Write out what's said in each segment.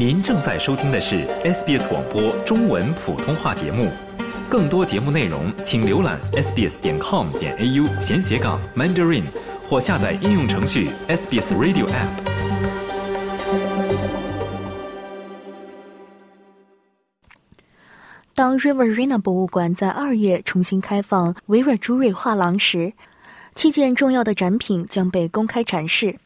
您正在收听的是 SBS 广播中文普通话节目。更多节目内容，请浏览 sbs 点 com 点 au 闲斜杠 mandarin，或下载应用程序 SBS Radio App。当 Riverina 博物馆在二月重新开放维尔朱瑞画廊时，七件重要的展品将被公开展示。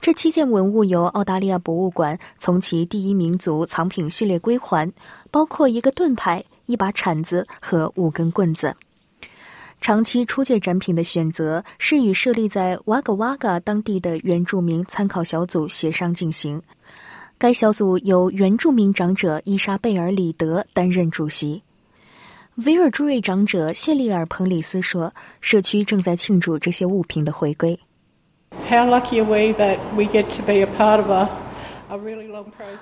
这七件文物由澳大利亚博物馆从其第一民族藏品系列归还，包括一个盾牌、一把铲子和五根棍子。长期出借展品的选择是与设立在瓦格瓦嘎当地的原住民参考小组协商进行。该小组由原住民长者伊莎贝尔·里德担任主席。维尔朱瑞长者谢利尔·彭里斯说：“社区正在庆祝这些物品的回归。” How lucky are we that we get to be a part of a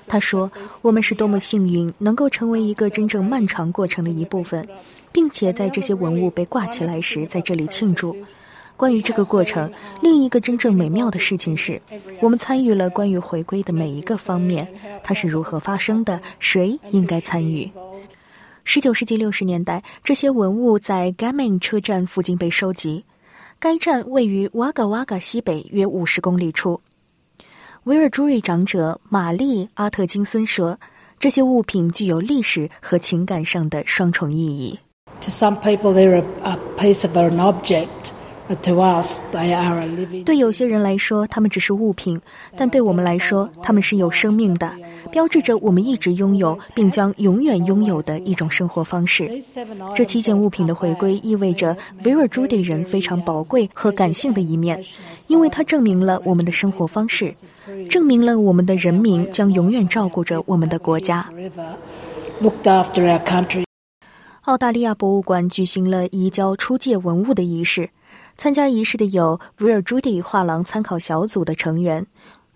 他说：“我们是多么幸运，能够成为一个真正漫长过程的一部分，并且在这些文物被挂起来时，在这里庆祝。关于这个过程，另一个真正美妙的事情是，我们参与了关于回归的每一个方面，它是如何发生的，谁应该参与。”十九世纪六十年代，这些文物在 Gammon 车站附近被收集。该站位于瓦嘎瓦嘎西北约五十公里处。维尔朱瑞长者玛丽阿特金森说：“这些物品具有历史和情感上的双重意义。” To some people, they're a, a piece of an object. 对有些人来说，他们只是物品；但对我们来说，他们是有生命的，标志着我们一直拥有并将永远拥有的一种生活方式。这七件物品的回归意味着维尔朱迪人非常宝贵和感性的一面，因为它证明了我们的生活方式，证明了我们的人民将永远照顾着我们的国家。澳大利亚博物馆举行了移交出借文物的仪式。参加仪式的有维尔朱迪画廊参考小组的成员、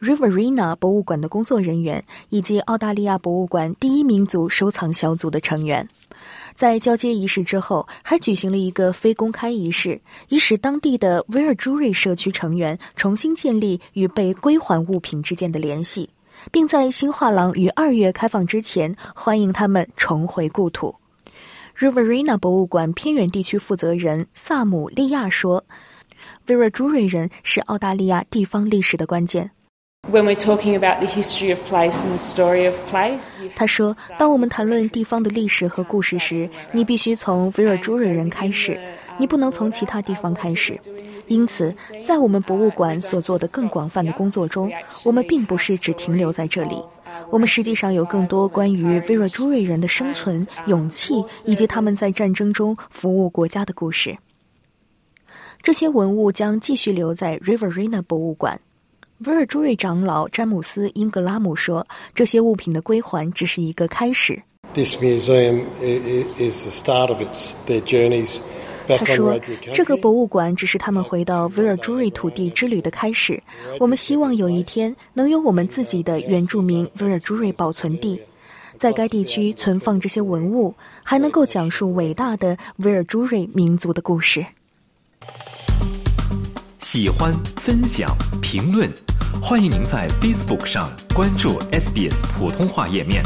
Riverina 博物馆的工作人员以及澳大利亚博物馆第一民族收藏小组的成员。在交接仪式之后，还举行了一个非公开仪式，以使当地的维尔朱瑞社区成员重新建立与被归还物品之间的联系，并在新画廊于二月开放之前欢迎他们重回故土。Riverina 博物馆偏远地区负责人萨姆利亚说：“维尔朱瑞人是澳大利亚地方历史的关键。” When we're talking about the history of place and the story of place，他说：“当我们谈论地方的历史和故事时，你必须从维尔朱瑞人开始，你不能从其他地方开始。因此，在我们博物馆所做的更广泛的工作中，我们并不是只停留在这里。”我们实际上有更多关于维尔朱瑞人的生存、勇气以及他们在战争中服务国家的故事。这些文物将继续留在 Riverina 博物馆。维尔朱瑞长老詹姆斯·英格拉姆说：“这些物品的归还只是一个开始。” This museum is the start of its their journeys. 他说：“这个博物馆只是他们回到维尔朱瑞土地之旅的开始。我们希望有一天能有我们自己的原住民维尔朱瑞保存地，在该地区存放这些文物，还能够讲述伟大的维尔朱瑞民族的故事。”喜欢、分享、评论，欢迎您在 Facebook 上关注 SBS 普通话页面。